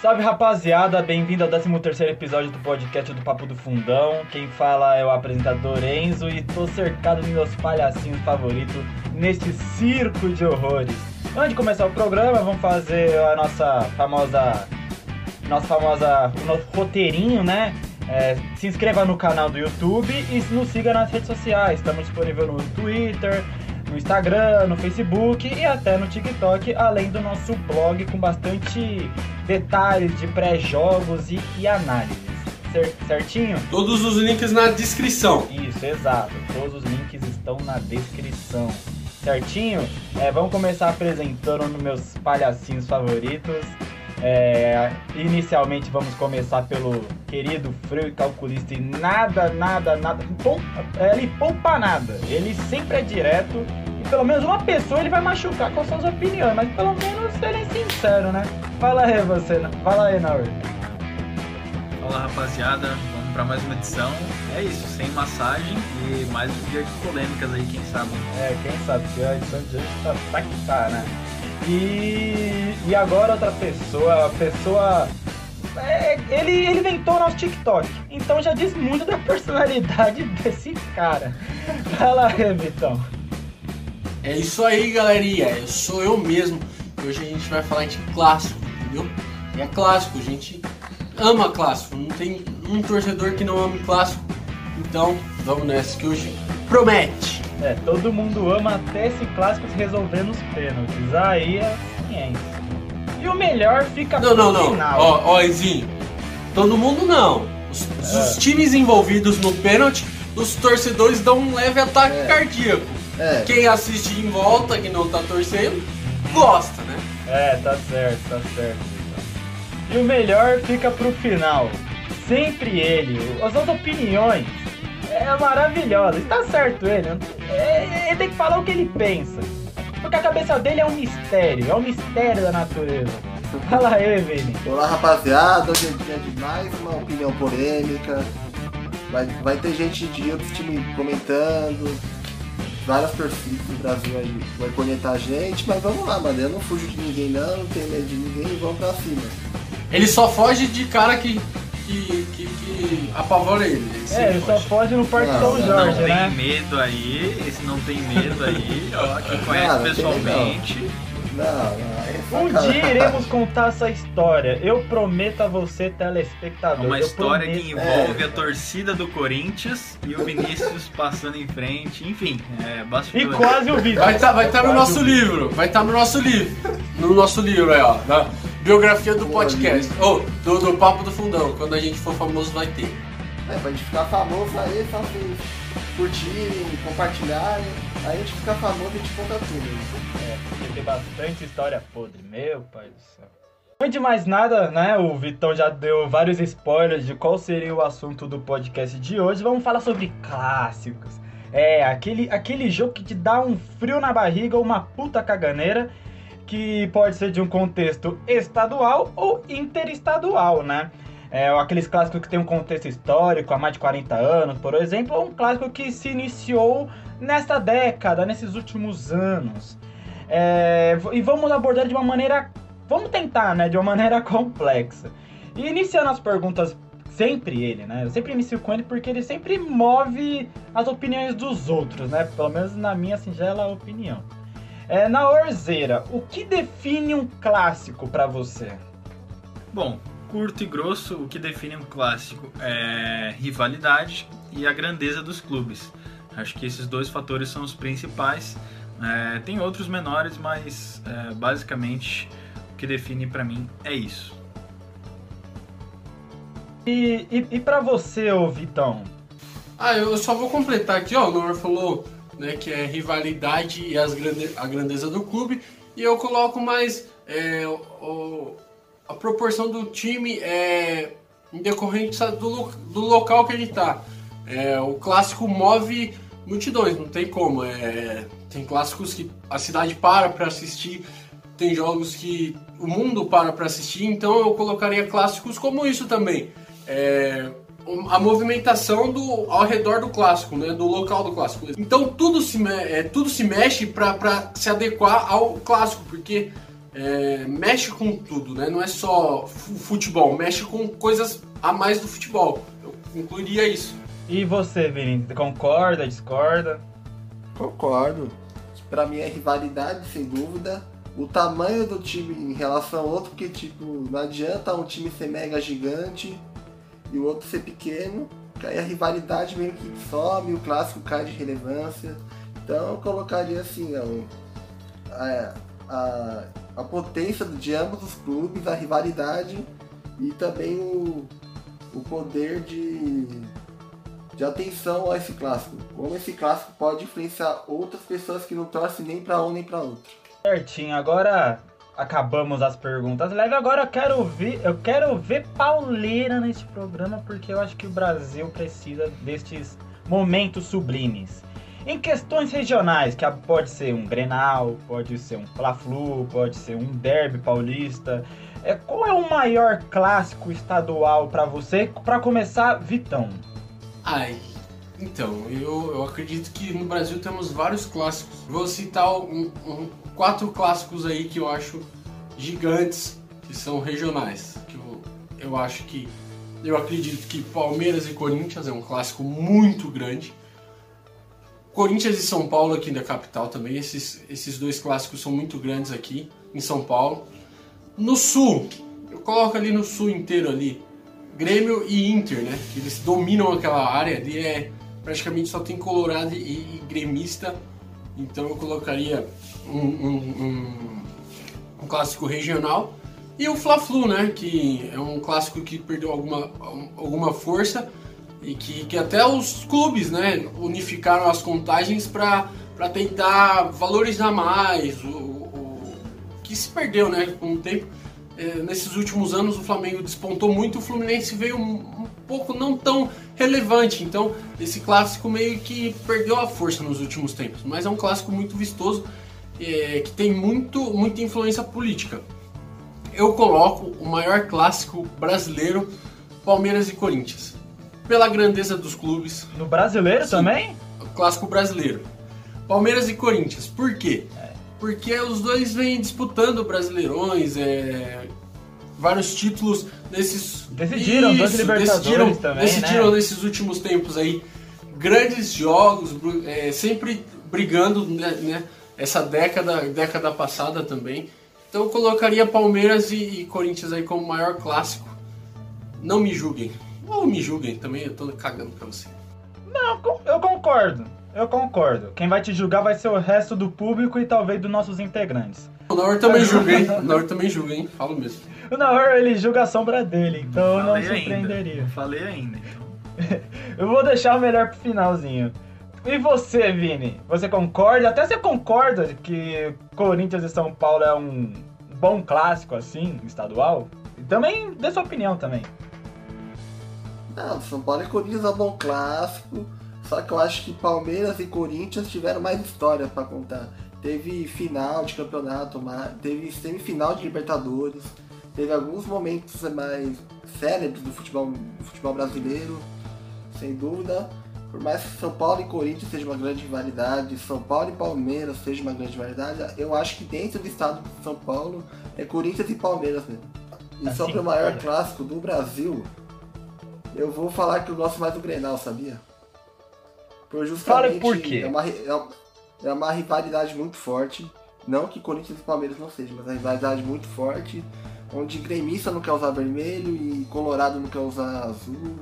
Salve rapaziada, bem-vindo ao 13 episódio do podcast do Papo do Fundão. Quem fala é o apresentador Enzo e tô cercado de meus palhacinhos favoritos neste circo de horrores. Antes de começar o programa, vamos fazer a nossa famosa. Nossa famosa. O nosso roteirinho, né? É, se inscreva no canal do YouTube e nos siga nas redes sociais. Estamos disponíveis no Twitter, no Instagram, no Facebook e até no TikTok, além do nosso blog com bastante detalhes de pré-jogos e, e análises. Certinho? Todos os links na descrição. Isso, exato. Todos os links estão na descrição. Certinho? É, vamos começar apresentando os meus palhacinhos favoritos. É, inicialmente vamos começar pelo querido frio e calculista e nada, nada, nada. Poupa, ele poupa nada. Ele sempre é direto e pelo menos uma pessoa ele vai machucar com suas opiniões, mas pelo menos ele é sincero, né? Fala aí você, fala aí, Naur. Fala rapaziada, vamos para mais uma edição. É isso, sem massagem e mais um dia de polêmicas aí, quem sabe. É, quem sabe, porque a edição de hoje tá, tá que tá, né? E, e agora outra pessoa, a pessoa. É, ele, ele inventou o nosso TikTok, então já diz muito da personalidade desse cara. Fala aí, Vitão. É isso aí, galerinha. Eu sou eu mesmo. Hoje a gente vai falar de clássico, entendeu? E é clássico, a gente ama clássico. Não tem um torcedor que não ame clássico. Então, vamos nessa que hoje promete. É, todo mundo ama até esse clássico se resolver nos pênaltis. Aí é ciência. E o melhor fica Não, não, não. final. Ó, ó, Ezinho. Todo mundo não. Os, É. os times envolvidos no pênalti, os torcedores dão um leve ataque É. cardíaco. É, Quem assiste em volta, que não tá torcendo, gosta, né? É, tá certo, tá certo. E o melhor fica pro final. Sempre ele. As suas opiniões é maravilhosa. Está certo ele. É, Ele tem que falar o que ele pensa. Porque a cabeça dele é um mistério. É um mistério da natureza. Fala aí, Vini. olá rapaziada, hoje é dia de mais uma opinião polêmica. Vai, vai ter gente de outros times comentando. Várias torcidas do Brasil aí vai conectar a gente, mas vamos lá, mano. Eu não fujo de ninguém não, não tenho medo de ninguém, vamos pra cima. Ele só foge de cara que, que, que, que apavora ele. Ele É, ele só foge. pode no Parque Não, São não, Não Jorge, tem né? medo aí, esse não tem medo aí, ó, quem conhece tem pessoalmente. Não, não, é Um dia iremos contar essa história. Eu prometo a você, telespectador. Uma história prometo. que envolve a torcida do Corinthians e o Vinícius passando em frente, enfim, é E bastidores. quase o Vitor. Vai estar vai tá no nosso livro, vai estar no nosso livro. No nosso livro aí, ó. Biografia do podcast. Ou do, do Papo do Fundão. Quando a gente for famoso vai ter. É, pra gente ficar famoso aí, só vocês curtirem, compartilharem. Aí a gente fica famoso e a gente conta tudo. É, porque tem bastante história podre, meu pai do céu. Antes de mais nada, né, o Vitão já deu vários spoilers de qual seria o assunto do podcast de hoje. Vamos falar sobre clássicos. É, aquele, aquele jogo que te dá um frio na barriga, uma puta caganeira, que pode ser de um contexto estadual ou interestadual, né? É, aqueles clássicos que tem um contexto histórico há mais de 40 anos, por exemplo, ou um clássico que se iniciou nesta década, nesses últimos anos. É, e vamos abordar de uma maneira. Vamos tentar, né? De uma maneira complexa. E iniciando as perguntas, sempre ele, né? Eu sempre inicio com ele porque ele sempre move as opiniões dos outros, né? Pelo menos na minha singela opinião. É, na Orzeira, o que define um clássico pra você? Bom, curto e grosso, o que define um clássico é rivalidade e a grandeza dos clubes. Acho que esses dois fatores são os principais. É, tem outros menores, mas é, basicamente o que define pra mim é isso. E, e, e para você, ô Vitão? Ah, eu só vou completar aqui, ó. O Noor falou né, que é rivalidade e as grande, a grandeza do clube. E eu coloco mais é, o- a proporção do time é, em decorrência do, do local que ele tá. É, o clássico move multidões, não tem como. É, tem clássicos que a cidade para para assistir, tem jogos que o mundo para para assistir, então eu colocaria clássicos como isso também. É, a movimentação do, ao redor do clássico, né, do local do clássico. Então tudo se, é, tudo se mexe para se adequar ao clássico, porque é, mexe com tudo, né? Não é só futebol, mexe com coisas a mais do futebol. Eu incluiria isso. E você, Vini, concorda, discorda? Concordo. Pra mim é rivalidade, sem dúvida. O tamanho do time em relação ao outro, porque tipo, não adianta um time ser mega gigante e o outro ser pequeno, que aí a rivalidade meio que some, o clássico cai de relevância. Então eu colocaria assim, a, a, a potência de ambos os clubes, a rivalidade e também o, o poder de, de atenção a esse clássico. Como esse clássico pode influenciar outras pessoas que não torcem nem para um nem para outro. Certinho, agora acabamos as perguntas leve. Agora eu quero ver, eu quero ver pauleira neste programa porque eu acho que o Brasil precisa destes momentos sublimes. Em questões regionais, que pode ser um Grenal, pode ser um Fla-Flu, pode ser um Derby paulista. É, qual é o maior clássico estadual para você? Para começar, Vitão. Ai, então, eu, eu acredito que no Brasil temos vários clássicos. Vou citar um, um, quatro clássicos aí que eu acho gigantes, que são regionais. Que eu, eu acho que. Eu acredito que Palmeiras e Corinthians é um clássico muito grande. Corinthians e São Paulo aqui da capital também. Esses, esses dois clássicos são muito grandes aqui em São Paulo. No sul, eu coloco ali no sul inteiro ali. Grêmio e Inter, né? Que eles dominam aquela área ali. É, praticamente só tem Colorado e, e gremista. Então eu colocaria um, um, um, clássico regional. E o Fla-Flu, né? Que é um clássico que perdeu alguma, alguma força e que, que até os clubes né, unificaram as contagens para tentar valorizar mais o, o, que se perdeu né, com o tempo. É, nesses últimos anos o Flamengo despontou muito, o Fluminense veio um, um, pouco não tão relevante, então esse clássico meio que perdeu a força nos últimos tempos, mas é um clássico muito vistoso é, que tem muito, muita influência política. Eu coloco o maior clássico brasileiro, Palmeiras e Corinthians pela grandeza dos clubes. No brasileiro Sim, também? Clássico brasileiro. Palmeiras e Corinthians. Por quê? É. Porque os dois vêm disputando brasileirões, é, vários títulos nesses. Decidiram, Isso, dois Libertadores decidiram, também. Decidiram né? nesses últimos tempos aí. Grandes jogos, é, sempre brigando, né, né, essa década, década passada também. Então eu colocaria Palmeiras e, e Corinthians aí como maior clássico. Não me julguem. Ou me julguem também, eu tô cagando pra você. Não, eu concordo. Eu concordo. Quem vai te julgar vai ser o resto do público e talvez dos nossos integrantes. O Naor também julga, hein? O Naor também julga, hein? Falo mesmo. O Naor, ele julga a sombra dele, então não, não surpreenderia. Ainda. Falei ainda. Então. eu vou deixar o melhor pro finalzinho. E você, Vini? Você concorda? Até você concorda que Corinthians e São Paulo é um bom clássico, assim, estadual? Também dê sua opinião também. Não, São Paulo e Corinthians é um bom clássico. Só que eu acho que Palmeiras e Corinthians tiveram mais história para contar. Teve final de campeonato, teve semifinal de Libertadores, teve alguns momentos mais célebres do futebol, do futebol brasileiro, sem dúvida. Por mais que São Paulo e Corinthians seja uma grande rivalidade, São Paulo e Palmeiras seja uma grande rivalidade, eu acho que dentro do estado de São Paulo é Corinthians e Palmeiras mesmo. E assim, sobre o maior clássico do Brasil, eu vou falar que eu gosto mais do Grenal, sabia? Por justamente Fale por quê? É uma, é uma rivalidade muito forte. Não que Corinthians e Palmeiras não sejam, mas é uma rivalidade muito forte. Onde gremista não quer usar vermelho e Colorado não quer usar azul.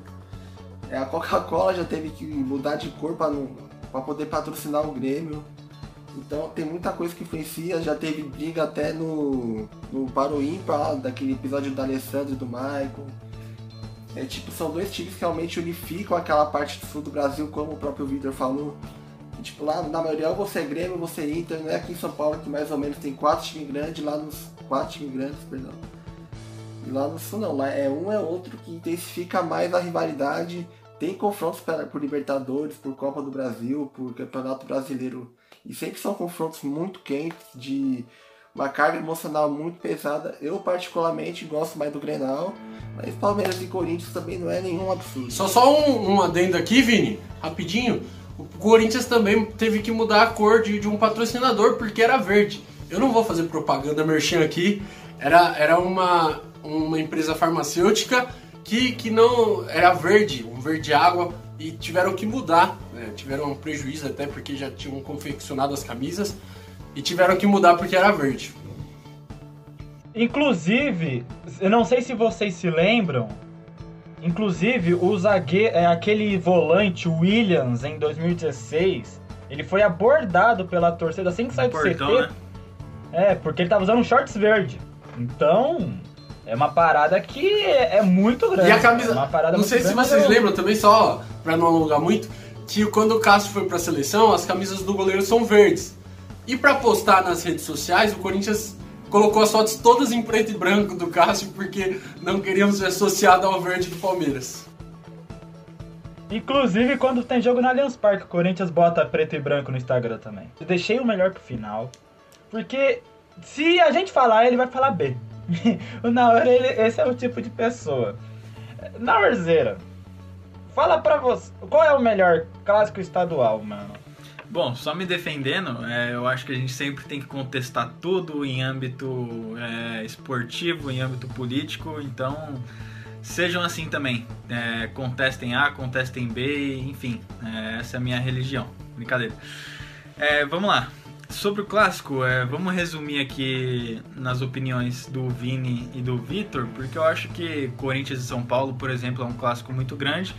É, a Coca-Cola já teve que mudar de cor para poder patrocinar o Grêmio. Então tem muita coisa que influencia, já teve briga até no, no Paro Ímpar, daquele episódio do Alessandro e do Michael. É, tipo, são dois times que realmente unificam aquela parte do sul do Brasil, como o próprio Vitor falou. E, tipo, lá na maioria você é Grêmio, você é Inter, não é aqui em São Paulo que mais ou menos tem quatro times grandes, lá nos. quatro times grandes, perdão. Lá no sul não, lá é um é outro que intensifica mais a rivalidade. Tem confrontos por Libertadores, por Copa do Brasil, por Campeonato Brasileiro. E sempre são confrontos muito quentes, de uma carga emocional muito pesada. Eu particularmente gosto mais do Grenal, mas Palmeiras e Corinthians também não é nenhum absurdo. Só só um, um adendo aqui, Vini, rapidinho. O Corinthians também teve que mudar a cor de, de um patrocinador porque era verde. eu não vou fazer propaganda merchan aqui, era, era uma, uma empresa farmacêutica que, que não era verde, um verde água, e tiveram que mudar, né? tiveram um prejuízo até porque já tinham confeccionado as camisas e tiveram que mudar porque era verde. Inclusive, eu não sei se vocês se lembram, inclusive o zagueiro, é, aquele volante Williams em 2016, ele foi abordado pela torcida assim que saiu do Portão, CT. né? É, porque ele tava usando um shorts verde. Então, é uma parada que é, é muito grande. E a camisa. É uma parada não sei se vocês eu- lembram também, só pra não alongar muito, que quando o Cássio foi pra seleção, as camisas do goleiro são verdes. E pra postar nas redes sociais, o Corinthians colocou as fotos todas em preto e branco do Cássio porque não queríamos ser associado ao verde do Palmeiras. Inclusive, quando tem jogo no Allianz Parque, o Corinthians bota preto e branco no Instagram também. Eu deixei o melhor pro final. Porque se a gente falar, ele vai falar B. o Naor, ele, esse é o tipo de pessoa. Naorzeira, fala pra você, qual é o melhor clássico estadual, mano? Bom, só me defendendo, é, eu acho que a gente sempre tem que contestar tudo em âmbito é, esportivo, em âmbito político, então sejam assim também. É, contestem A, contestem B, enfim, é, essa é a minha religião. Brincadeira. É, vamos lá. Sobre o clássico, é, vamos resumir aqui nas opiniões do Vini e do Vitor, porque eu acho que Corinthians e São Paulo, por exemplo, é um clássico muito grande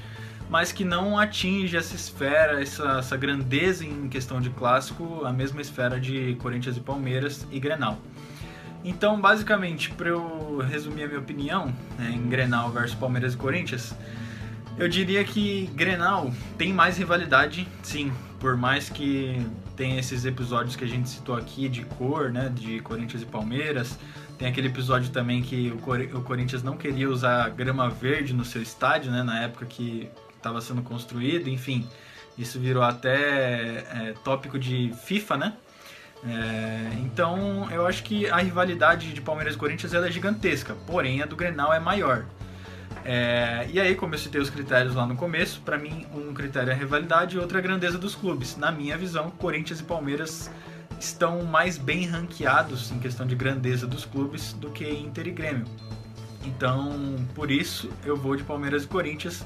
mas que não atinge essa esfera, essa, essa grandeza em questão de clássico, a mesma esfera de Corinthians e Palmeiras e Grenal. Então, basicamente, para eu resumir a minha opinião né, em Grenal versus Palmeiras e Corinthians, eu diria que Grenal tem mais rivalidade, sim, por mais que tenha esses episódios que a gente citou aqui de cor, né, de Corinthians e Palmeiras. Tem aquele episódio também que o, Cor- o Corinthians não queria usar grama verde no seu estádio, né, na época que estava sendo construído, enfim, isso virou até é, tópico de FIFA, né? É, então eu acho que a rivalidade de Palmeiras e Corinthians ela é gigantesca, porém a do Grenal é maior. É, e aí, como eu citei os critérios lá no começo, para mim um critério é a rivalidade e outro é a grandeza dos clubes. Na minha visão, Corinthians e Palmeiras estão mais bem ranqueados em questão de grandeza dos clubes do que Inter e Grêmio. Então, por isso, eu vou de Palmeiras e Corinthians.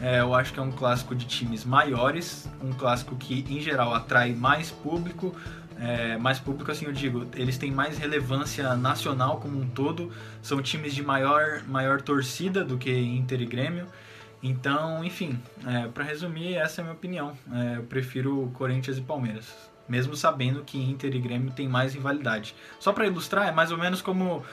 É, eu acho que é um clássico de times maiores, um clássico que, em geral, atrai mais público. É, mais público, assim eu digo, eles têm mais relevância nacional como um todo. São times de maior, maior torcida do que Inter e Grêmio. Então, enfim, é, para resumir, essa é a minha opinião. É, eu prefiro Corinthians e Palmeiras. Mesmo sabendo que Inter e Grêmio têm mais rivalidade. Só para ilustrar, é mais ou menos como,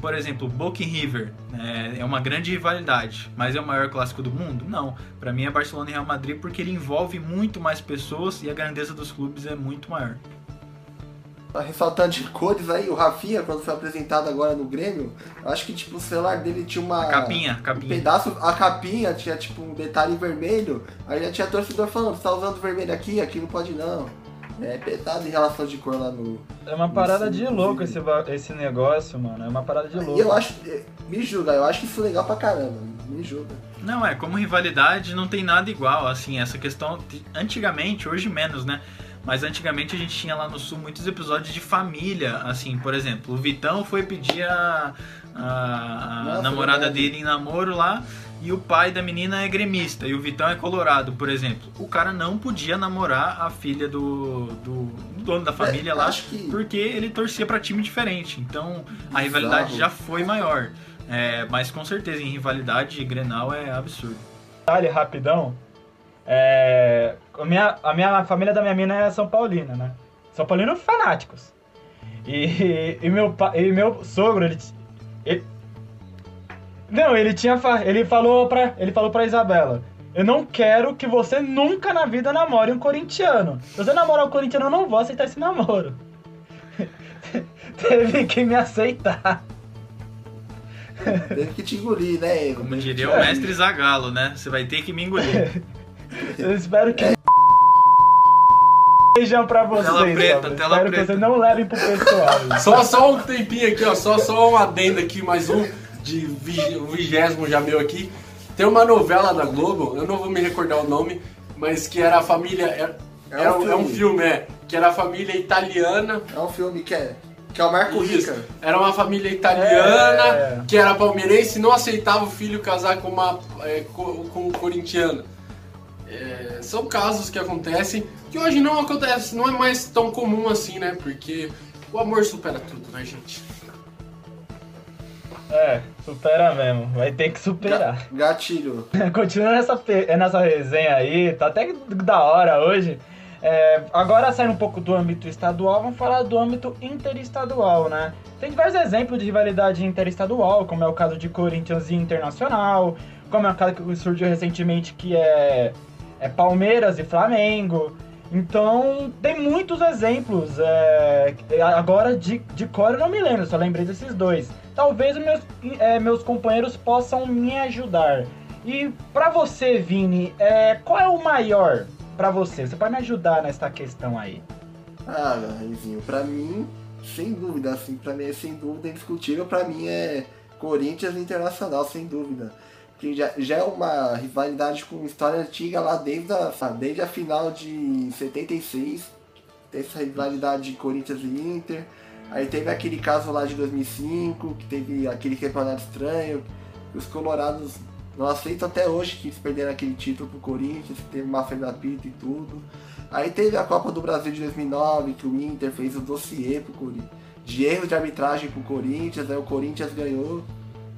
por exemplo, Boca e River. É, é uma grande rivalidade, mas é o maior clássico do mundo? Não. Para mim é Barcelona e Real Madrid porque ele envolve muito mais pessoas e a grandeza dos clubes é muito maior. Tá ressaltando de cores aí, o Rafinha, quando foi apresentado agora no Grêmio, eu acho que tipo, o celular dele tinha uma. A capinha, a Um capinha. pedaço, a capinha tinha tipo um detalhe vermelho, aí já tinha torcedor falando, você tá usando vermelho aqui, aqui não pode não. É pesado em relação de cor lá no. É uma parada de louco esse, esse negócio, mano. É uma parada de E louco. eu acho. Me julga, eu acho isso legal pra caramba. Me julga. Não, é, como rivalidade não tem nada igual, assim, essa questão, antigamente, hoje menos, né? Mas antigamente a gente tinha lá no sul muitos episódios de família, assim, por exemplo, o Vitão foi pedir a, a- a Nossa, namorada verdade. dele em namoro lá e o pai da menina é gremista e o Vitão é colorado, por exemplo. O cara não podia namorar a filha do, do, do dono da família É, lá acho que- porque ele torcia pra time diferente. Então a Bizarro. rivalidade já foi maior. É, mas com certeza em rivalidade Grenal é absurdo. detalhe rapidão. É, a, minha, a minha família da minha mina é São Paulina, né? São Paulinos fanáticos. E, e, meu, e meu sogro, ele, ele- Não, ele tinha. Ele falou pra. Ele falou pra Isabela. Eu não quero que você nunca na vida namore um corintiano. Se você namorar um corintiano, eu não vou aceitar esse namoro. Teve que me aceitar. Teve que te engolir, né? Como diria o mestre Zagalo, né? Você vai ter que me engolir. Eu espero que. Beijão pra vocês. Tela preta, tela espero preta. que vocês não levem pro pessoal. Só, só um tempinho aqui, ó. Só, só um adendo aqui, mais um de vigésimo já meu aqui. Tem uma novela da Globo, eu não vou me recordar o nome, mas que era a família. Era, É um era um, é um filme. filme, é. Que era a família italiana. É um filme que é. Que é o Marco Isso. Rica. Era uma família italiana É. que era palmeirense e não aceitava o filho casar com uma é, co- com um corintiano. É, são casos que acontecem que hoje não acontece, não é mais tão comum assim, né? Porque o amor supera tudo, né, gente? É, supera mesmo. Vai ter que superar. Gatilho. Continuando nessa, nessa resenha aí, tá até da hora hoje. É, agora saindo um pouco do âmbito estadual, vamos falar do âmbito interestadual, né? Tem diversos exemplos de rivalidade interestadual, como é o caso de Corinthians e Internacional, como é o caso que surgiu recentemente que é, é Palmeiras e Flamengo. Então, tem muitos exemplos. é, agora, de, de cor eu não me lembro, só lembrei desses dois. Talvez meus, é, meus companheiros possam me ajudar. E pra você, Vini, é, qual é o maior pra você? Você pode me ajudar nessa questão aí? Ah, Reizinho, pra mim, sem dúvida, assim, pra mim é sem dúvida indiscutível, pra mim é Corinthians Internacional, sem dúvida. Que já, já é uma rivalidade com história antiga lá desde a, desde a final de 76. Tem essa rivalidade de Corinthians e Inter. Aí teve aquele caso lá de 2005, que teve aquele campeonato estranho, que os colorados não aceitam até hoje que eles perderam aquele título pro Corinthians, que teve máfia da pita e tudo. Aí teve a Copa do Brasil de 2009, que o Inter fez o dossiê pro Corinthians, de erros de arbitragem pro Corinthians, aí o Corinthians ganhou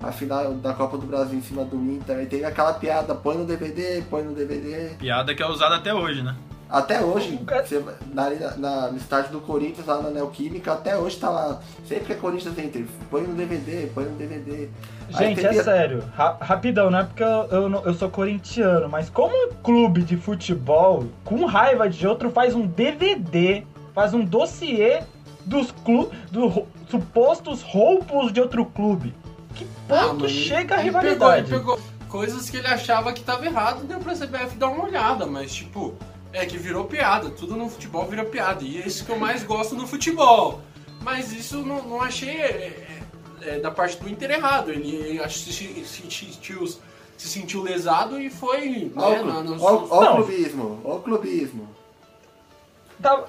a final da Copa do Brasil em cima do Inter. Aí teve aquela piada, põe no DVD, põe no DVD. Piada que é usada até hoje, né? Até hoje, você vai- na, na- no estádio do Corinthians, lá na Neoquímica, até hoje tá lá. Sempre que é Corinthians Inter, põe no DVD, põe no DVD. Gente, teve- é sério, ra- rapidão, não é porque eu, eu, eu sou corintiano, mas como um clube de futebol, com raiva de outro, faz um DVD, faz um dossiê dos clu dos supostos roubos de outro clube. Que Ah, ponto mas chega a ele pegou- rivalidade? Ele pegou, coisas que ele achava que tava errado deu pra CBF dar uma olhada, mas tipo, é que virou piada. Tudo no futebol vira piada. E é isso que eu mais gosto no futebol. Mas isso não, não achei é, é, é, da parte do Inter errado. Ele acho que se, se sentiu, se sentiu lesado e foi. Ó, né, o na- nos- ó- ó clubismo, ó o clubismo. Tá-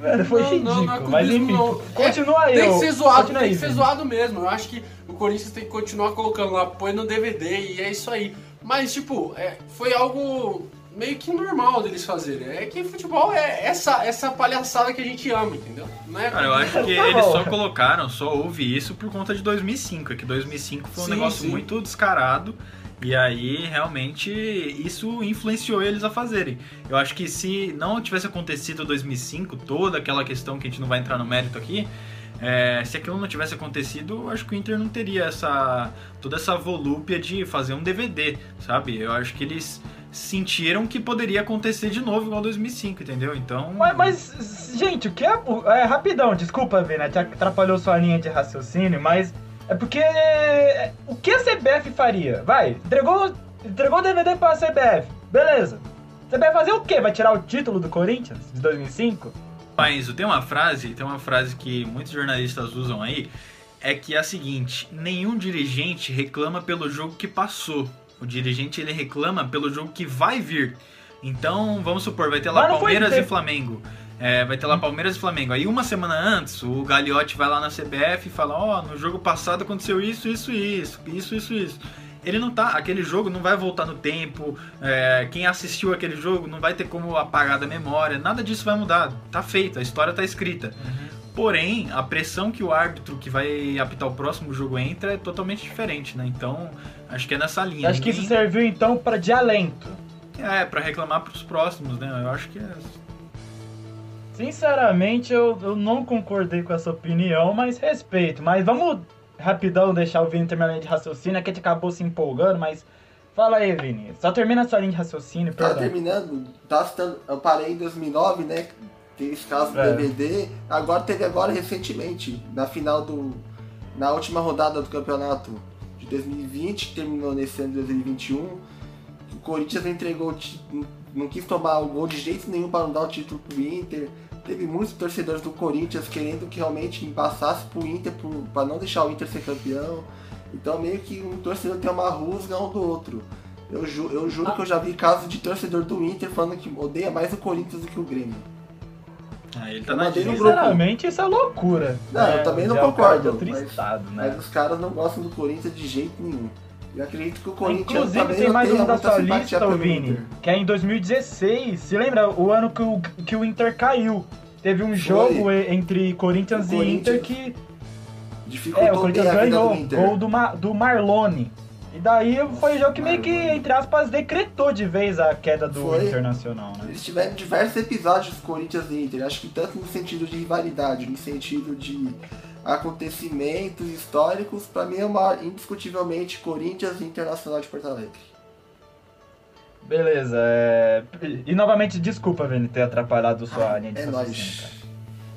Velho, foi Não, ridículo, não, não é mas clubismo, enfim, não. continua aí. Tem que ser zoado, tem aí, que ser zoado mesmo. Eu acho que o Corinthians tem que continuar colocando lá, põe no DVD e é isso aí. Mas, tipo, é, foi algo meio que normal deles fazerem. É que futebol é essa, essa palhaçada que a gente ama, entendeu? Não é Cara, eu acho que Tá eles só colocaram, só houve isso por conta de 2005. É que 2005 foi um Sim, negócio sim. muito descarado. E aí, realmente, isso influenciou eles a fazerem. Eu acho que se não tivesse acontecido 2005, toda aquela questão que a gente não vai entrar no mérito aqui, é, se aquilo não tivesse acontecido, eu acho que o Inter não teria essa toda essa volúpia de fazer um DVD, sabe? Eu acho que eles sentiram que poderia acontecer de novo igual 2005, entendeu? Então, Mas, mas, gente, o que é, é. Rapidão, desculpa, Vina, te atrapalhou sua linha de raciocínio, mas. É porque. é, O que a CBF faria? Vai, entregou, entregou o DVD pra CBF. Beleza. A CBF fazer o quê? Vai tirar o título do Corinthians de 2005? Mas tem uma frase, tem uma frase que muitos jornalistas usam aí, é que é a seguinte: nenhum dirigente reclama pelo jogo que passou. O dirigente ele reclama pelo jogo que vai vir. Então, vamos supor, vai ter lá Palmeiras e Flamengo. É, vai ter lá Palmeiras e Flamengo. Aí uma semana antes, o Gagliotti vai lá na CBF e fala: Ó, no jogo passado aconteceu isso, isso, isso, isso, isso, isso. Ele não tá. Aquele jogo não vai voltar no tempo. é, quem assistiu aquele jogo não vai ter como apagar da memória. Nada disso vai mudar. Tá feito, a história tá escrita. Porém, a pressão que o árbitro que vai apitar o próximo jogo entra é totalmente diferente, né? Então, acho que é nessa linha. Acho que isso Ninguém- serviu então para de alento. É, pra reclamar pros próximos, né? Eu acho que é. Sinceramente, eu, eu não concordei com essa opinião, mas respeito. Mas vamos rapidão deixar o Vini terminar a linha de raciocínio, é que a gente acabou se empolgando, mas. Fala aí, Vini. Só termina a sua linha de raciocínio, Tá perdão. terminando, tá citando, eu parei em 2009, né? Teve esse caso do É. DVD. Agora teve agora recentemente, na final do. Na última rodada do campeonato de 2020, que terminou nesse ano de 2021. O Corinthians entregou. Não quis tomar o gol de jeito nenhum para não dar o título pro Inter. Teve muitos torcedores do Corinthians querendo que realmente passasse pro Inter para não deixar o Inter ser campeão. Então meio que um torcedor tem uma rusga um do outro. Eu, ju- eu juro que eu já vi casos de torcedor do Inter falando que odeia mais o Corinthians do que o Grêmio. Aí ele tá Eu na grupo. Sinceramente, isso é loucura. Não, eu né? também não é concordo, mas- estado, né? Mas os caras não gostam do Corinthians de jeito nenhum. Eu acredito que o Corinthians Inclusive, tem mais um da sua lista, Vini, Inter. que é em 2016. Se lembra o ano que o, que o Inter caiu? Teve um Foi. jogo entre Corinthians e Inter que Dificultou é, o Corinthians ganhou, do gol do, Ma, do Marlone. E daí foi o jogo que meio que, entre aspas, decretou de vez a queda do Foi. Internacional, né? Eles tiveram diversos episódios Corinthians e Inter, acho que tanto no sentido de rivalidade, no sentido de acontecimentos históricos, pra mim é uma, indiscutivelmente Corinthians e Internacional de Porto Alegre. Beleza, é... E novamente, desculpa, Vini, ter atrapalhado sua linha de É nóis.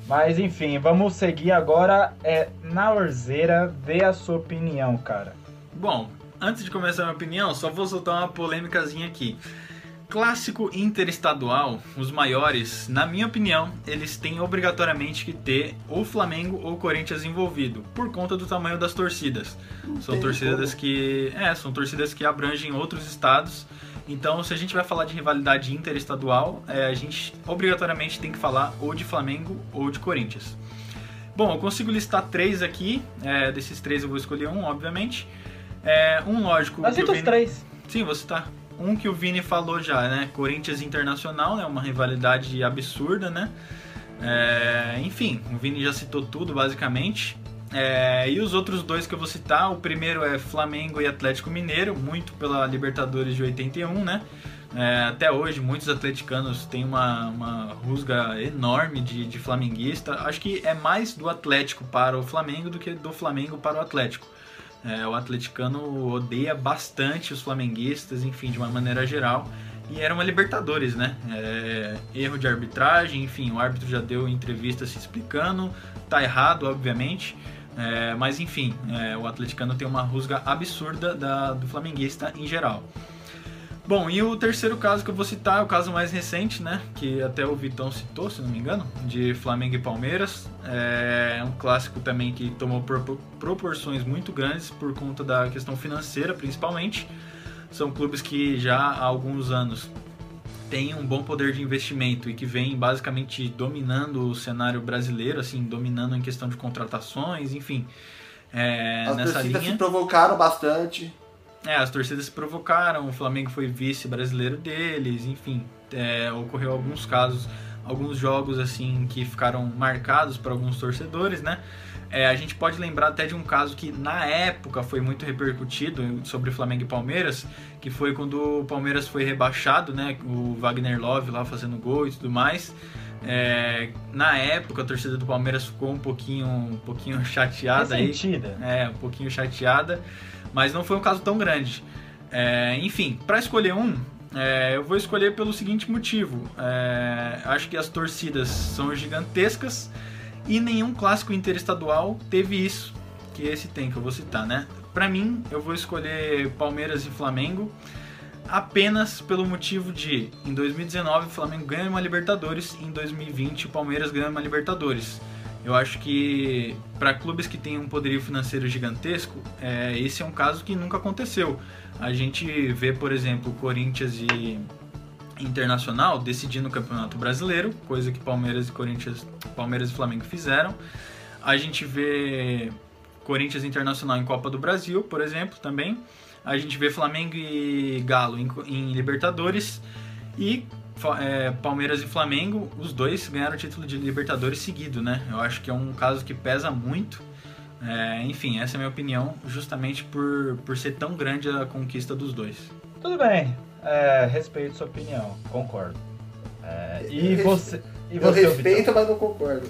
Mas enfim, vamos seguir agora. É, na Orzeira, dê a sua opinião, cara. Bom, antes de começar a minha opinião, só vou soltar uma polêmicazinha aqui. Clássico interestadual, os maiores, na minha opinião, eles têm obrigatoriamente que ter ou Flamengo ou Corinthians envolvido, por conta do tamanho das torcidas. São tem torcidas como. que. É, são torcidas que abrangem outros estados. Então, se a gente vai falar de rivalidade interestadual, é, a gente obrigatoriamente tem que falar ou de Flamengo ou de Corinthians. Bom, eu consigo listar três aqui. é, desses três eu vou escolher um, obviamente. É, um lógico. Mas cita os três. Sim, você tá. Um que o Vini falou já, né? Corinthians Internacional, né? Uma rivalidade absurda, né? É, enfim, o Vini já citou tudo, basicamente. É, e os outros dois que eu vou citar, o primeiro é Flamengo e Atlético Mineiro, muito pela Libertadores de 81, né? É, até hoje, muitos atleticanos têm uma, uma rusga enorme de, de flamenguista. Acho que é mais do Atlético para o Flamengo do que do Flamengo para o Atlético. É, o atleticano odeia bastante os flamenguistas, enfim, de uma maneira geral. E era uma Libertadores, né? É, erro de arbitragem, enfim, o árbitro já deu entrevista se explicando. Tá errado, obviamente. É, mas enfim, é, o atleticano tem uma rusga absurda da- do flamenguista em geral. Bom, e o terceiro caso que eu vou citar é o caso mais recente, né? Que até o Vitão citou, se não me engano, de Flamengo e Palmeiras. É um clássico também que tomou propor- proporções muito grandes por conta da questão financeira, principalmente. São clubes que já há alguns anos têm um bom poder de investimento e que vem basicamente dominando o cenário brasileiro, assim, dominando em questão de contratações, enfim. É, As nessa linha. se provocaram bastante. É, as torcidas se provocaram, o Flamengo foi vice brasileiro deles, enfim, é, ocorreu alguns casos, alguns jogos assim que ficaram marcados para alguns torcedores, né? É, a gente pode lembrar até de um caso que na época foi muito repercutido sobre Flamengo e Palmeiras, que foi quando o Palmeiras foi rebaixado, né? O Wagner Love lá fazendo gol e tudo mais. É, na época a torcida do Palmeiras ficou um pouquinho, um pouquinho chateada aí. Ressentida. É, um pouquinho chateada, mas não foi um caso tão grande. É, enfim, para escolher um, é, eu vou escolher pelo seguinte motivo: É, acho que as torcidas são gigantescas e nenhum clássico interestadual teve isso que esse tem que eu vou citar, né? Para mim, eu vou escolher Palmeiras e Flamengo apenas pelo motivo de em 2019 o Flamengo ganha uma Libertadores e em 2020 o Palmeiras ganha uma Libertadores. Eu acho que para clubes que têm um poderio financeiro gigantesco, é, esse é um caso que nunca aconteceu. A gente vê, por exemplo, Corinthians e Internacional decidindo o Campeonato Brasileiro, coisa que Palmeiras e Corinthians, Palmeiras e Flamengo fizeram. A gente vê Corinthians Internacional em Copa do Brasil, por exemplo, também. A gente vê Flamengo e Galo em, em Libertadores e é, Palmeiras e Flamengo, os dois ganharam o título de Libertadores seguido, né? Eu acho que é um caso que pesa muito. É, enfim, essa é a minha opinião, justamente por, por ser tão grande a conquista dos dois. Tudo bem. É, respeito sua opinião. Concordo. É, e Eu você. E Eu você, Vitão? respeito, mas não concordo.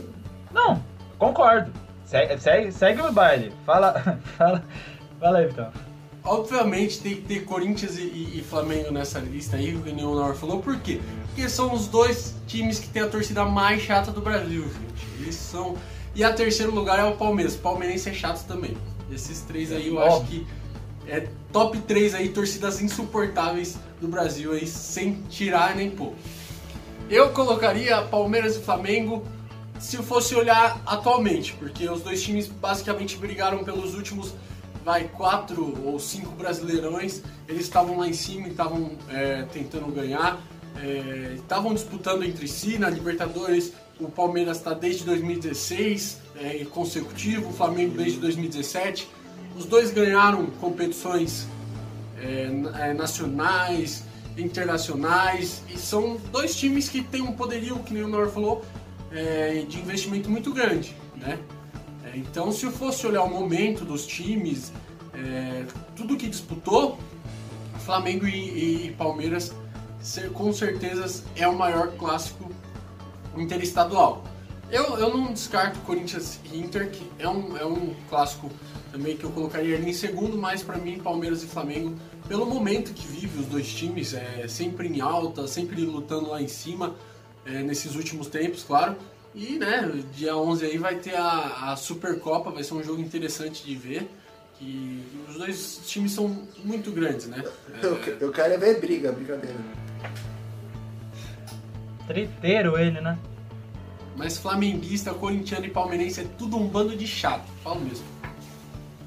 Não, concordo. Segue, segue, segue o baile. Fala, fala, fala aí, Vitão. Obviamente tem que ter Corinthians e, e- e Flamengo nessa lista aí, o que o Leonor falou. Por quê? Porque são os dois times que tem a torcida mais chata do Brasil, gente. Eles são. E a terceiro lugar é o Palmeiras. O palmeirense é chato também. Esses três aí eu acho que é top 3 aí, torcidas insuportáveis do Brasil aí, sem tirar nem pôr. Eu colocaria Palmeiras e Flamengo se fosse olhar atualmente, porque os dois times basicamente brigaram pelos últimos vai quatro ou cinco brasileirões, eles estavam lá em cima e estavam é, tentando ganhar, é, estavam disputando entre si na Libertadores. O, Palmeiras está desde 2016 é, consecutivo, o Flamengo desde 2017. Os dois ganharam competições é, é, nacionais, internacionais, e são dois times que têm um poderio, que nem o Nor falou, é, de investimento muito grande. Né? Então, se eu fosse olhar o momento dos times, é, tudo que disputou, Flamengo e, e Palmeiras com certeza é o maior clássico interestadual. Eu, eu não descarto Corinthians e Inter, que é um, é um clássico também que eu colocaria ali em segundo, mas para mim Palmeiras e Flamengo, pelo momento que vive os dois times, é sempre em alta, sempre lutando lá em cima, é, nesses últimos tempos, claro. E, né, dia 11 aí vai ter a, a Supercopa, vai ser um jogo interessante de ver. Que os dois times são muito grandes, né? É... Eu, quero é ver briga, brincadeira. Triteiro ele, né? Mas flamenguista, corintiano e palmeirense é tudo um bando de chato, falo mesmo.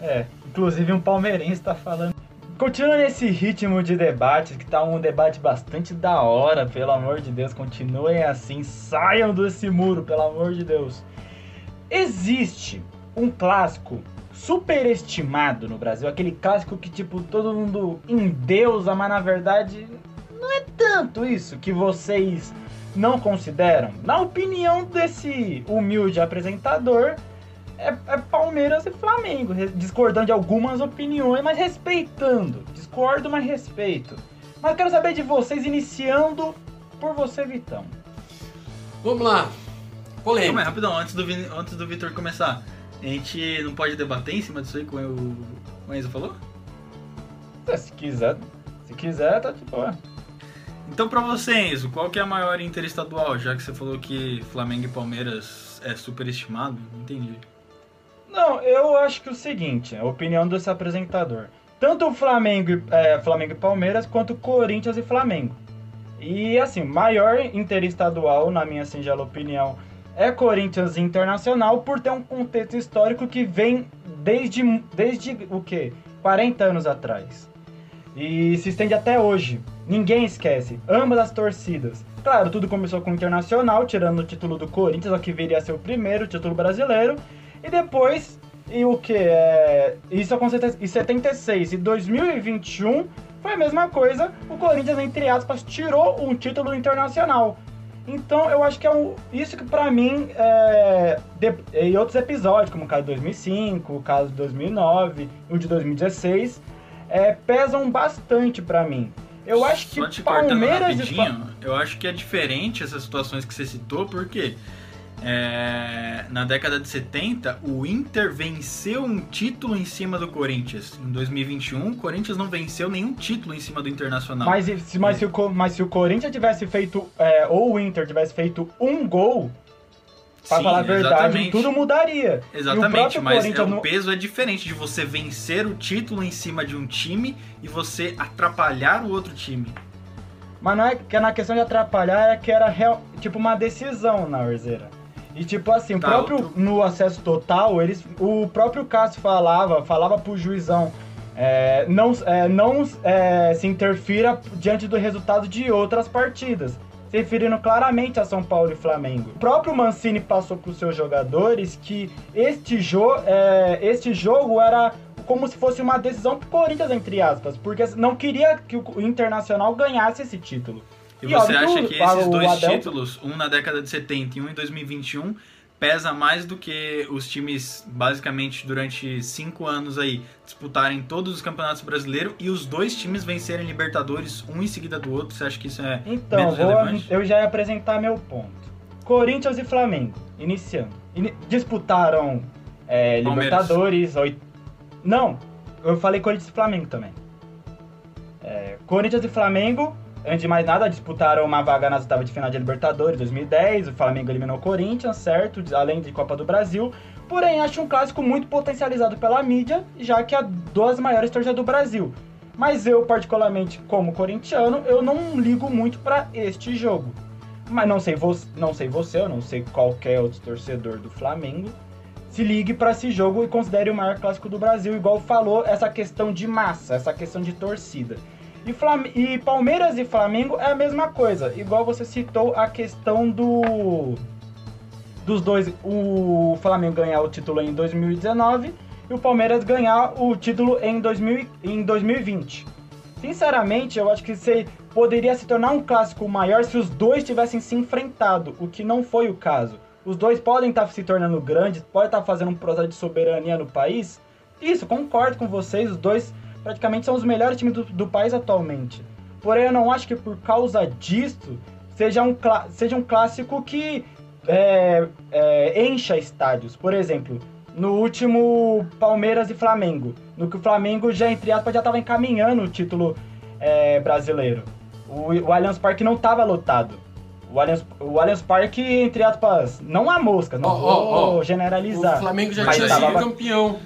É, inclusive um palmeirense tá falando. Continua nesse ritmo de debate, que tá um debate bastante da hora, pelo amor de Deus, continuem assim, saiam desse muro, pelo amor de Deus. Existe um clássico superestimado no Brasil, aquele clássico que tipo todo mundo endeusa, mas na verdade não é tanto isso que vocês não consideram? Na opinião desse humilde apresentador, é, é, Palmeiras e Flamengo, discordando de algumas opiniões, mas respeitando. Discordo, mas respeito. Mas quero saber de vocês, iniciando por você, Vitão. Vamos lá. Polêmica. Calma aí, rapidão, antes do, antes do Vitor começar. A gente não pode debater em cima disso aí, como o, o Enzo falou? Se quiser, se quiser, tá de boa. Então, para você, Enzo, qual que é a maior interestadual, já que você falou que Flamengo e Palmeiras é superestimado? Não entendi. Não, eu acho que é o seguinte, a opinião desse apresentador. Tanto o Flamengo, é, Flamengo e Palmeiras, quanto Corinthians e Flamengo. E assim, maior interestadual, na minha singela opinião, é Corinthians Internacional por ter um contexto histórico que vem desde, desde o quê? 40 anos atrás. E se estende até hoje. Ninguém esquece. Ambas as torcidas. Claro, tudo começou com o Internacional, tirando o título do Corinthians, que viria a ser o primeiro título brasileiro. E depois, e o que? É, isso aconteceu em 76 e 2021 foi a mesma coisa. O Corinthians, entre aspas, tirou um título internacional. Então eu acho que é um, isso que pra mim, é, de, em outros episódios, como o caso de 2005, o caso de 2009, o de 2016, é, pesam bastante pra mim. Eu acho que Só te Palmeiras rapidinho, eu acho que é diferente essas situações que você citou, porque é, na década de 70, o Inter venceu um título em cima do Corinthians. Em 2021, o Corinthians não venceu nenhum título em cima do Internacional. Mas, se, mas, é. se, o, mas se o Corinthians tivesse feito, é, ou o Inter tivesse feito um gol, Pra Sim, falar a verdade, exatamente. tudo mudaria. Exatamente, mas é, o peso é diferente de você vencer o título em cima de um time e você atrapalhar o outro time. Mas não é que na questão de atrapalhar, é que era real, tipo uma decisão na Orzeira. E tipo assim, o tá, próprio no acesso total, eles, o próprio Cássio falava, falava pro juizão, é, não, é, não é, se interfira diante do resultado de outras partidas se referindo claramente a São Paulo e Flamengo. O próprio Mancini passou para os seus jogadores que este, jo é, este jogo era como se fosse uma decisão pro Corinthians, entre aspas, porque não queria que o Internacional ganhasse esse título. E, e você acha que esses dois Adel... títulos, um na década de 70 e um em 2021, pesa mais do que os times, basicamente, durante cinco anos aí, disputarem todos os campeonatos brasileiros e os dois times vencerem Libertadores, um em seguida do outro? Você acha que isso é então, menos vou, relevante? eu já ia apresentar meu ponto. Corinthians e Flamengo, iniciando. In disputaram é, Libertadores... Oit... Não, eu falei Corinthians e Flamengo também. É, Corinthians e Flamengo Antes de mais nada, disputaram uma vaga nas oitavas de final de Libertadores 2010. O Flamengo eliminou o Corinthians, certo? Além de Copa do Brasil. Porém, acho um clássico muito potencializado pela mídia, já que é duas maiores torcidas do Brasil. Mas eu, particularmente, como corintiano, eu não ligo muito para este jogo. Mas não sei, vo não sei você, eu não sei qualquer outro torcedor do Flamengo. Se ligue para esse jogo e considere o maior clássico do Brasil, igual falou, essa questão de massa, essa questão de torcida. E, Flam e Palmeiras e Flamengo é a mesma coisa. Igual você citou a questão do. dos dois o Flamengo ganhar o título em 2019 e o Palmeiras ganhar o título em, 2000, em 2020. Sinceramente, eu acho que você poderia se tornar um clássico maior se os dois tivessem se enfrentado, o que não foi o caso. Os dois podem estar se tornando grandes, podem estar fazendo um processo de soberania no país. Isso, concordo com vocês, os dois praticamente são os melhores times do, do país atualmente. Porém, eu não acho que por causa disso seja um, seja um clássico que é, é, encha estádios. Por exemplo, no último Palmeiras e Flamengo, no que o Flamengo já, entre aspas, já estava encaminhando o título é, brasileiro. O, o Allianz Parque não estava lotado. O Allianz, o Allianz Parque, entre aspas, não há mosca, não oh, vou oh, oh. generalizar. O Flamengo já tinha sido campeão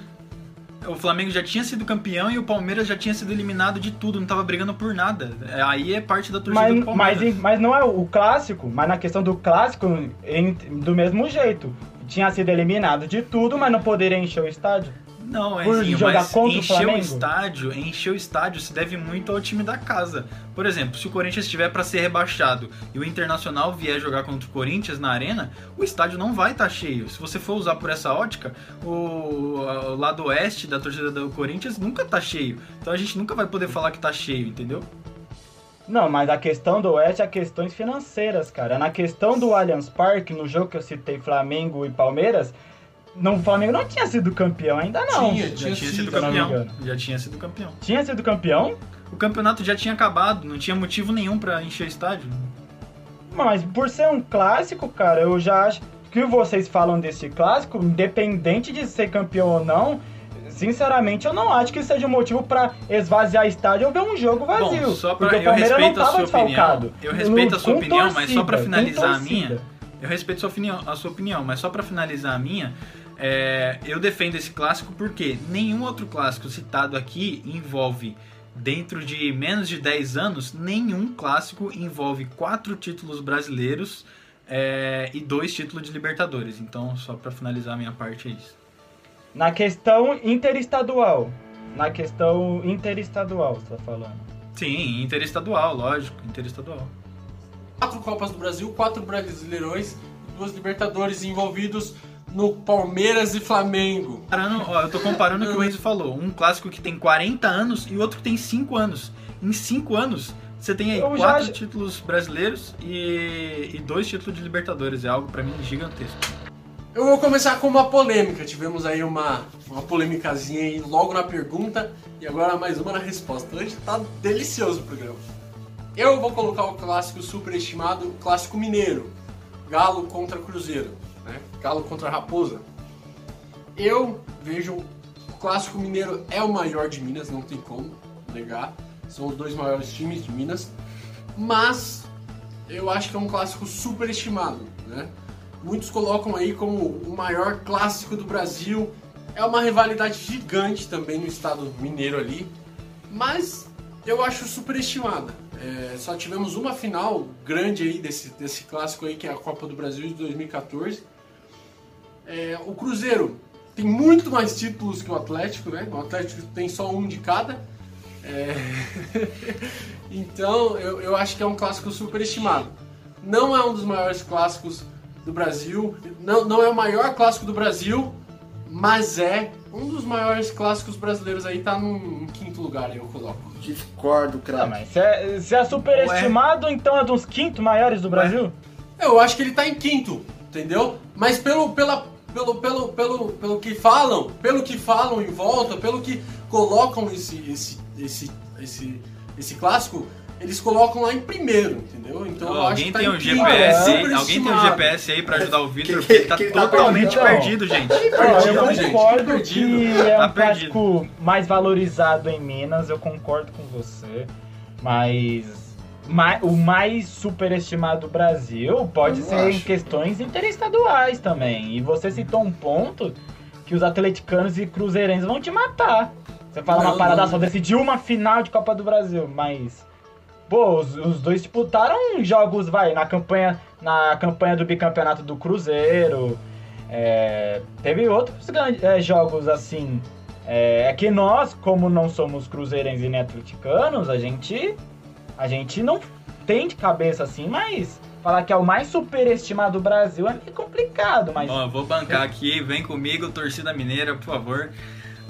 o Flamengo já tinha sido campeão e o Palmeiras já tinha sido eliminado de tudo, não tava brigando por nada. É, aí é parte da torcida mas, do Palmeiras. Mas, mas não é o clássico, mas na questão do clássico, do mesmo jeito. Tinha sido eliminado de tudo, mas não poderia encher o estádio. Não, é assim, contra encher o, o estádio, encher o estádio se deve muito ao time da casa. Por exemplo, se o Corinthians estiver para ser rebaixado e o Internacional vier jogar contra o Corinthians na arena, o estádio não vai estar tá cheio. Se você for usar por essa ótica, o, o, lado oeste da torcida do Corinthians nunca tá cheio. Então a gente nunca vai poder falar que tá cheio, entendeu? Não, mas a questão do Oeste é questões financeiras, cara. Na questão do Allianz Parque, no jogo que eu citei Flamengo e Palmeiras, não, o Flamengo não tinha sido campeão ainda não. Tinha, tinha, tinha sido, sido campeão. Já tinha sido campeão. Tinha sido campeão? O campeonato já tinha acabado, não tinha motivo nenhum para encher o estádio. Mas por ser um clássico, cara, eu já acho que vocês falam desse clássico, independente de ser campeão ou não, sinceramente eu não acho que seja um motivo para esvaziar estádio ou ver um jogo vazio. Bom, só pra, porque o Palmeiras não tava desfalcado. Eu respeito a sua opinião, torcida, mas só para finalizar a minha, eu respeito a sua opinião, a sua opinião, mas só para finalizar a minha, é, eu defendo esse clássico porque nenhum outro clássico citado aqui envolve, dentro de menos de 10 anos, nenhum clássico envolve quatro títulos brasileiros é, e dois títulos de Libertadores. Então, só para finalizar a minha parte, é isso. Na questão interestadual. Na questão interestadual, você tá falando? Sim, interestadual, lógico, interestadual. Quatro Copas do Brasil, quatro Brasileirões, duas Libertadores envolvidos no Palmeiras e Flamengo. Comparando, ó, eu tô comparando o que o Enzo falou. Um clássico que tem 40 anos e outro que tem 5 anos. Em 5 anos, você tem aí eu quatro já... títulos brasileiros e, e dois títulos de Libertadores. É algo para mim gigantesco. Eu vou começar com uma polêmica. Tivemos aí uma, uma polêmicazinha aí logo na pergunta e agora mais uma na resposta. Hoje tá delicioso o programa. Eu vou colocar o clássico superestimado, clássico mineiro. Galo contra Cruzeiro? Galo contra Raposa. Eu vejo o Clássico Mineiro é o maior de Minas, não tem como negar. São os dois maiores times de Minas. Mas eu acho que é um clássico superestimado, né? Muitos colocam aí como o maior clássico do Brasil. É uma rivalidade gigante também no estado mineiro ali, mas eu acho superestimada. É, só tivemos uma final grande aí desse, desse clássico aí, que é a Copa do Brasil de 2014. É, o Cruzeiro tem muito mais títulos que o Atlético, né? O Atlético tem só um de cada. É... então, eu, eu acho que é um clássico superestimado. Não é um dos maiores clássicos do Brasil, não, não é o maior clássico do Brasil, mas é um dos maiores clássicos brasileiros aí, tá no quinto lugar, eu coloco. Discordo, cara. mas se é, se é superestimado, Ué. então é dos quinto maiores do Brasil? Eu acho que ele tá em quinto, entendeu? Mas pelo, pela, pelo, pelo, pelo, pelo que falam, pelo que falam em volta, pelo que colocam esse, esse, esse, esse, esse clássico, eles colocam lá em primeiro, entendeu? Então oh, alguém tem um GPS, aí, alguém tem um GPS aí para ajudar o Vitor, porque ele tá que totalmente tá perdido, gente. Tá perdido, eu concordo gente. que é tá um clássico mais valorizado em Minas, eu concordo com você, mas o mais superestimado do Brasil pode eu ser acho. em questões interestaduais também. E você citou um ponto que os atleticanos e cruzeirenses vão te matar. Você fala não, uma parada não. só decidiu uma final de Copa do Brasil, mas pô, os, os, dois disputaram jogos, vai, na campanha na campanha do bicampeonato do Cruzeiro. É, teve outros é, jogos assim. É, é, que nós, como não somos cruzeirenses e nem atleticanos, a gente a gente não tem de cabeça assim, mas falar que é o mais superestimado do Brasil é meio complicado, mas. Ó, vou bancar aqui, vem comigo, torcida mineira, por favor.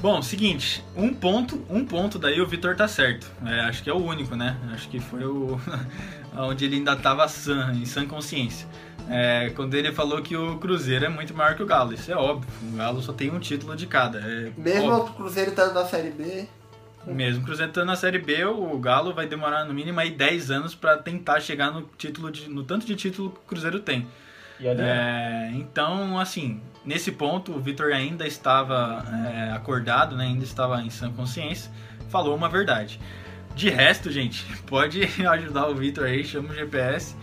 Bom, seguinte, um ponto, um ponto daí o Vitor tá certo. É, acho que é o único, né? Acho que foi o onde ele ainda tava sã, em sã consciência. É, quando ele falou que o Cruzeiro é muito maior que o Galo. Isso é óbvio. O Galo só tem um título de cada. É Mesmo óbvio. o Cruzeiro estando na Série B, Mesmo o Cruzeiro estando na Série B, o Galo vai demorar no mínimo aí 10 anos para tentar chegar no título de, no tanto de título que o Cruzeiro tem. É, então, assim, nesse ponto o Vitor ainda estava é, acordado, né, ainda estava em sã consciência, falou uma verdade. De resto, gente, pode ajudar o Vitor aí, chama o GPS,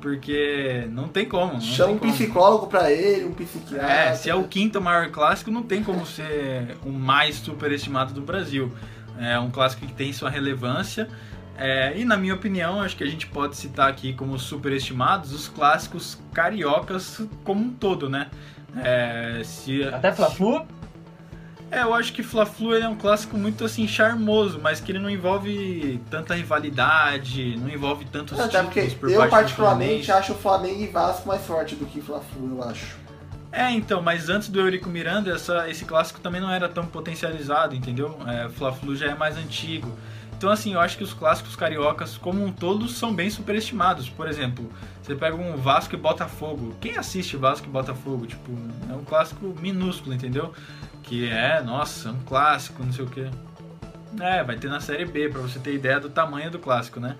porque não tem como. Não chama tem um como. psicólogo pra ele, um psiquiatra. É, se é o quinto maior clássico, não tem como ser o mais superestimado do Brasil. É um clássico que tem sua relevância. é, e na minha opinião, acho que a gente pode citar aqui como superestimados os clássicos cariocas como um todo, né? É, se, até Fla-Flu, é, eu acho que Fla-Flu é um clássico muito assim charmoso, mas que ele não envolve tanta rivalidade, não envolve tantos Até porque títulos por eu particularmente acho o Flamengo e Vasco mais forte do que Fla-Flu, eu acho. É, então, mas antes do Eurico Miranda, essa, esse clássico também não era tão potencializado, entendeu? É, Fla-Flu já é mais antigo. Então, assim, eu acho que os clássicos cariocas, como um todo, são bem superestimados. Por exemplo, você pega um Vasco e Botafogo. Quem assiste Vasco e Botafogo? Tipo, é um clássico minúsculo, entendeu? Que é, nossa, um clássico, não sei o quê. É, vai ter na Série B, pra você ter ideia do tamanho do clássico, né?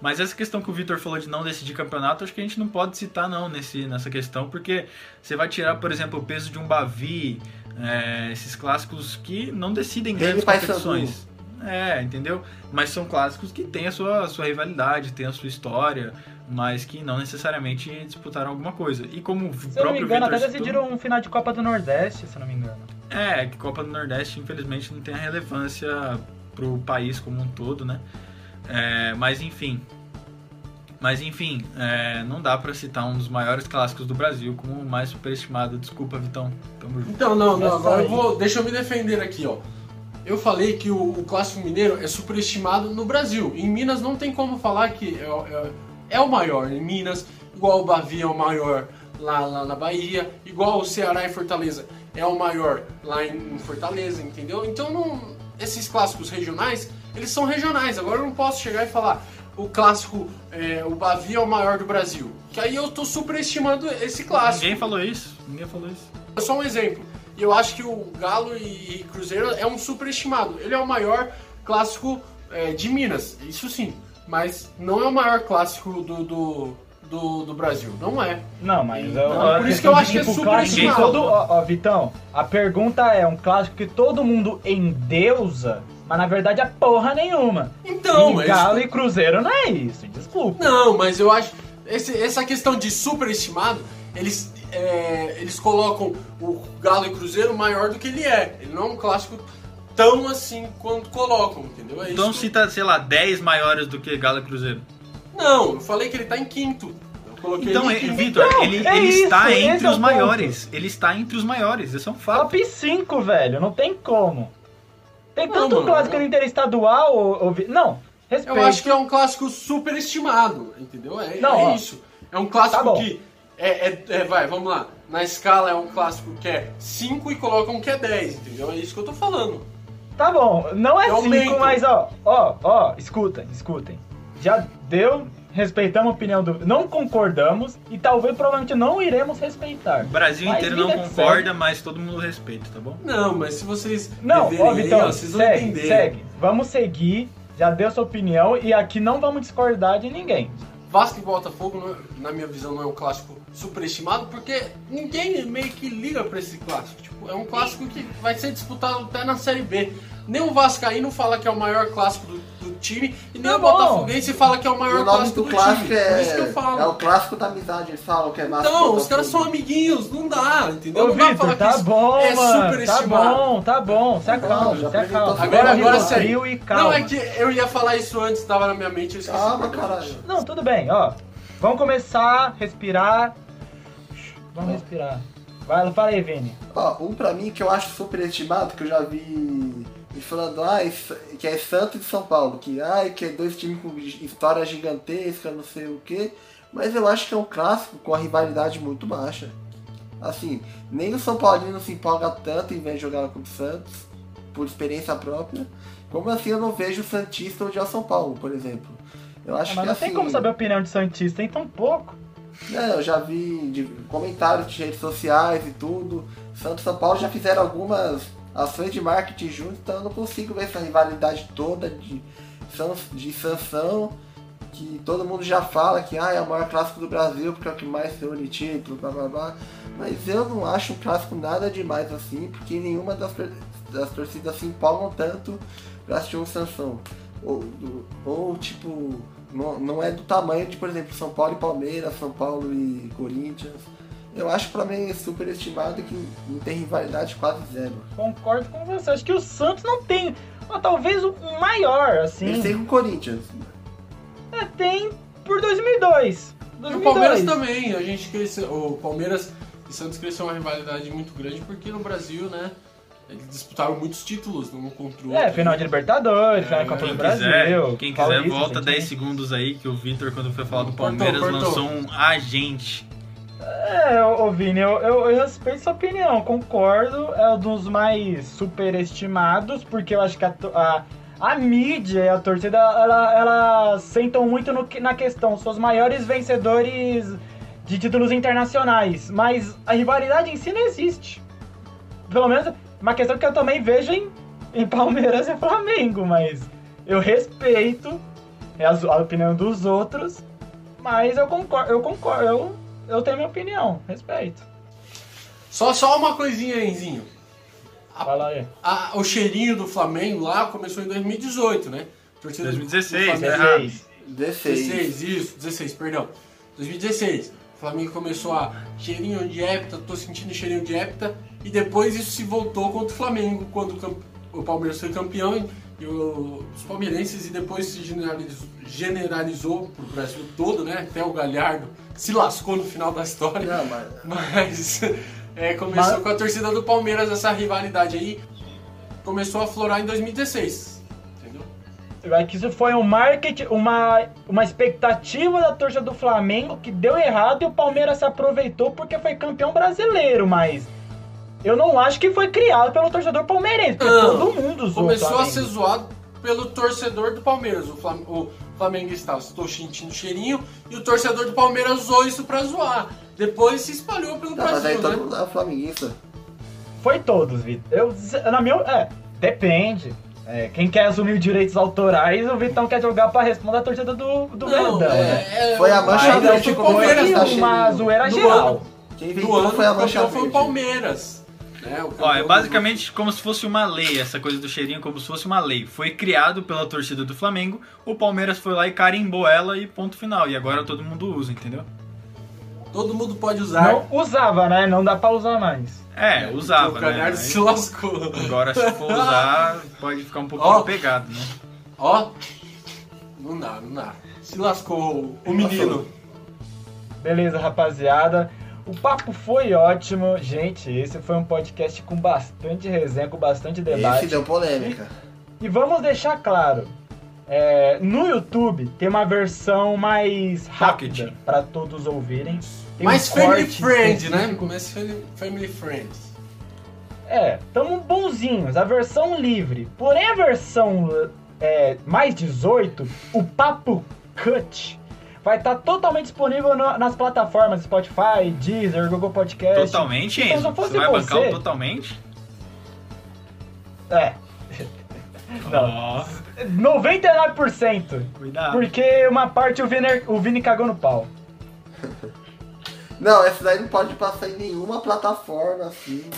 Mas essa questão que o Vitor falou de não decidir campeonato, acho que a gente não pode citar não nesse, nessa questão, porque você vai tirar, por exemplo, o peso de um Bavi, é, esses clássicos que não decidem grandes Paysandu. competições. É, entendeu? Mas são clássicos que têm a sua, a sua rivalidade, têm a sua história, mas que não necessariamente disputaram alguma coisa. E como o se eu não me próprio engano, Vitor até citou- decidiram um final de Copa do Nordeste, se não me engano. é, que Copa do Nordeste, infelizmente, não tem a relevância pro país como um todo, né? É, mas enfim. Mas enfim, é, não dá pra citar um dos maiores clássicos do Brasil como o mais superestimado. Desculpa, Vitão. Tamo junto. Então, não, não, Essa agora eu vou. Deixa eu me defender aqui, ó. Eu falei que o, o clássico mineiro é superestimado no Brasil. Em Minas não tem como falar que é, é- é o maior. Em Minas, igual o Bavi é o maior lá, lá na Bahia, igual o Ceará e Fortaleza é o maior lá em, em Fortaleza, entendeu? Então não- esses clássicos regionais, eles são regionais. Agora eu não posso chegar e falar o clássico, é, o Bavi é o maior do Brasil. Que aí eu tô superestimando esse clássico. Ninguém falou isso. Ninguém falou isso. É só um exemplo. E eu acho que o Galo e Cruzeiro é um superestimado. Ele é o maior clássico é, de Minas, isso sim. Mas não é o maior clássico do, do, do, do Brasil. Não é. Não, mas eu, a por isso que eu acho que é tipo, super clássico que estimado. todo, ó, ó, Vitão, a pergunta é um clássico que todo mundo endeusa, mas na verdade é porra nenhuma. Então, e é Galo isso- e Cruzeiro não é isso, desculpa. Não, mas eu acho. esse- essa questão de superestimado, eles, é, eles colocam o Galo e Cruzeiro maior do que ele é. Ele não é um clássico tão assim quanto colocam, entendeu? É Então isso. cita, sei lá, 10 maiores do que Galo e Cruzeiro. Não, eu falei que ele tá em quinto. Eu coloquei Então, ele quinto. Vitor, Então, ele, é ele isso, está esse entre é os o maiores. Ele está entre os maiores, isso é um fato. Top 5, velho, não tem como. Tem Não, tanto mano, clássico eu- interestadual, ou, ou, não, respeito. Eu acho que é um clássico superestimado, entendeu? É, Não, é ó. isso. É um clássico Tá que. É, é- é- vai, vamos lá. Na escala é um clássico que é 5 e colocam que é 10, entendeu? É isso que eu tô falando. Tá bom, não é Eu 5, aumento. mas ó, ó, ó, escutem, escutem. Já deu, respeitamos a opinião do. Não concordamos e talvez provavelmente não iremos respeitar. O Brasil Mas inteiro não concorda, mas todo mundo respeita, tá bom? Não, mas se vocês. Não, ó, aí, Vitão, ó, vocês vão segue, entender. segue. Vamos seguir, já deu sua opinião e aqui não vamos discordar de ninguém. Vasco e Botafogo, na minha visão, não é um clássico superestimado, porque ninguém meio que liga pra esse clássico. Tipo, é um clássico que vai ser disputado até na Série B. Nem o Vascaíno fala que é o maior clássico do, do time, e nem Tá o bom. Botafoguense fala que é o E maior o nome clássico do do, clássico time. é, Por isso que eu falo. é o clássico da amizade, eles falam que é massa. Então, os caras são amiguinhos, não dá, entendeu? Ô, não dá pra falar tá que isso bom, é mano. Tá bom, tá bom. Se acalma, se acalma. Agora, agora sério. e calma. Não, é que eu ia falar isso antes, tava na minha mente, eu esqueci. Calma, caralho. Não, tudo bem, ó. Vamos começar, respirar. Vamos respirar. Vai, fala aí, Vini. Ó, um pra mim que eu acho superestimado, que eu já vi me falando, ah, isso- que é Santos e São Paulo, que, ai, que é dois times com história gigantesca, não sei o quê. Mas eu acho que é um clássico com a rivalidade muito baixa. Assim, nem o São Paulino se empolga tanto em vez de jogar com o Santos, por experiência própria. Como assim eu não vejo o Santista odiar o São Paulo, por exemplo. Eu acho Ah, mas que não assim. tem como saber a opinião de Santista, tem tão pouco. É, eu já vi de comentários de redes sociais e tudo. Santos e São Paulo já fizeram algumas ações de marketing juntos, então eu não consigo ver essa rivalidade toda de, de sanção, que todo mundo já fala que ah, é o maior clássico do Brasil, porque é o que mais reúne títulos, blá blá blá. Mas eu não acho um clássico nada demais assim, porque nenhuma das, das torcidas se empolgam tanto pra assistir um sanção. Ou, ou tipo, não, não é do tamanho de, por exemplo, São Paulo e Palmeiras, São Paulo e Corinthians. Eu acho que o Flamengo é super estimado que não tem rivalidade quase zero. Concordo com você. Acho que o Santos não tem. Mas talvez o maior, assim. Eles têm com o Corinthians. É, tem por 2002. E 2002. o Palmeiras também, a gente cresceu. O Palmeiras e Santos cresceu uma rivalidade muito grande porque no Brasil, né? Eles disputaram muitos títulos um contra o outro. É, final de Libertadores, final de Copa Quem do Brasil. quiser, quem quiser Paulista, volta 10 recentemente. segundos aí, que o Vitor, quando foi falar do Cortou, Palmeiras, cortou. lançou um agente. É, ô Vini, eu, eu, eu respeito sua opinião, concordo. É um dos mais superestimados, porque eu acho que a, a, a mídia e a torcida, ela, elas sentam muito no na questão, são os maiores vencedores de títulos internacionais, mas a rivalidade em si não existe. Pelo menos, uma questão que eu também vejo em, em Palmeiras e Flamengo, mas eu respeito a, a opinião dos outros, mas eu concordo, eu concordo, eu, eu tenho minha opinião, respeito. Só, só uma coisinha, Enzinho. Fala aí. A- o cheirinho do Flamengo lá começou em 2018, né? Torcida do- 2016, do Flamengo- né? errado. 16. 16, isso, 16, perdão. 2016. O Flamengo começou a cheirinho de hepta, tô sentindo cheirinho de hepta, e depois isso se voltou contra o Flamengo, quando o Palmeiras foi campeão e, e o- os palmeirenses, e depois se generalizou, generalizou pro Brasil todo, né? Até o Galhardo se lascou no final da história. Não, mas Mas é, começou Mas- com a torcida do Palmeiras essa rivalidade aí. Começou a florar em 2016. Entendeu? Vai que isso foi um marketing, uma, uma expectativa da torcida do Flamengo que deu errado e o Palmeiras se aproveitou porque foi campeão brasileiro, mas eu não acho que foi criado pelo torcedor palmeirense, porque Não, todo mundo zoou o Começou a ser zoado pelo torcedor do Palmeiras. O, Flam o Flamengo estava estou sentindo cheirinho e o torcedor do Palmeiras usou isso pra zoar. Depois se espalhou pelo Não, mas aí Brasil, todo né? mundo é flamenguista. Foi todos, Vitor. Eu, na minha, é, depende. É, quem quer assumir os direitos autorais, o Vitão quer jogar pra responder a torcida do, do Não, Verdão, né? é, é, Foi a mancha verde foi que o Palmeiras. tá uma zoeira Do geral. ano. Quem Do ano, foi a o mancha campeão foi o verde. Palmeiras. O Ó, é do- basicamente como se fosse uma lei, essa coisa do cheirinho, como se fosse uma lei. Foi criado pela torcida do Flamengo, o Palmeiras foi lá e carimbou ela e ponto final. E agora todo mundo usa, entendeu? Todo mundo pode usar. Não usava, né? Não dá pra usar mais. É, usava, O né? Se lascou. Agora se for usar, pode ficar um pouco pegado, né? Ó, não dá, não dá. Se lascou o menino. Beleza, rapaziada. O papo foi ótimo. Gente, esse foi um podcast com bastante resenha, com bastante debate. Esse deu polêmica. E vamos deixar claro. é, no YouTube tem uma versão mais rápida para todos ouvirem. Tem Mais um family friend, né? Mais family- family friend. É, tamo bonzinhos, a versão livre. Porém, a versão é, mais 18, o Papo Cut, vai estar totalmente disponível no- nas plataformas Spotify, Deezer, Google Podcast. Totalmente, Então, Enzo? Você vai bancar você- o totalmente? É. Não. Ó, 99%. cuidado. Porque uma parte o Vini, o Vini cagou no pau. Não, essa daí não pode passar em nenhuma plataforma assim.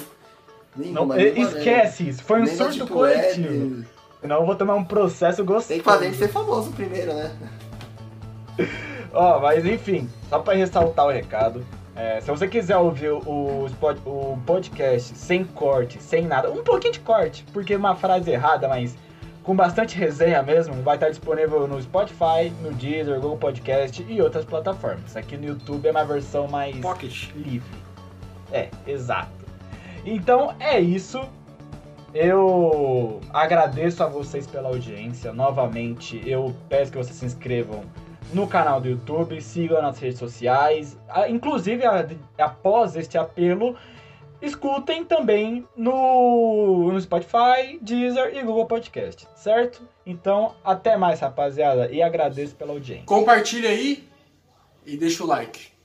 Nenhuma. Não, nenhuma esquece isso. Foi um Nem surto Deep coletivo. Web. Senão eu vou tomar um processo gostoso. Tem que fazer ele ser famoso primeiro, né? Ó, mas enfim, só pra ressaltar o recado. é, se você quiser ouvir o, o podcast sem corte, sem nada, um pouquinho de corte, porque uma frase errada, mas com bastante resenha mesmo, vai estar disponível no Spotify, no Deezer, Google Podcast e outras plataformas. Aqui no YouTube é uma versão mais Pocket. livre. É, exato. Então é isso. Eu agradeço a vocês pela audiência. Novamente, eu peço que vocês se inscrevam no canal do YouTube, sigam nas redes sociais. Inclusive, após este apelo, escutem também no, no Spotify, Deezer e Google Podcast, certo? Então, até mais, rapaziada, e agradeço pela audiência. Compartilha aí e deixa o like.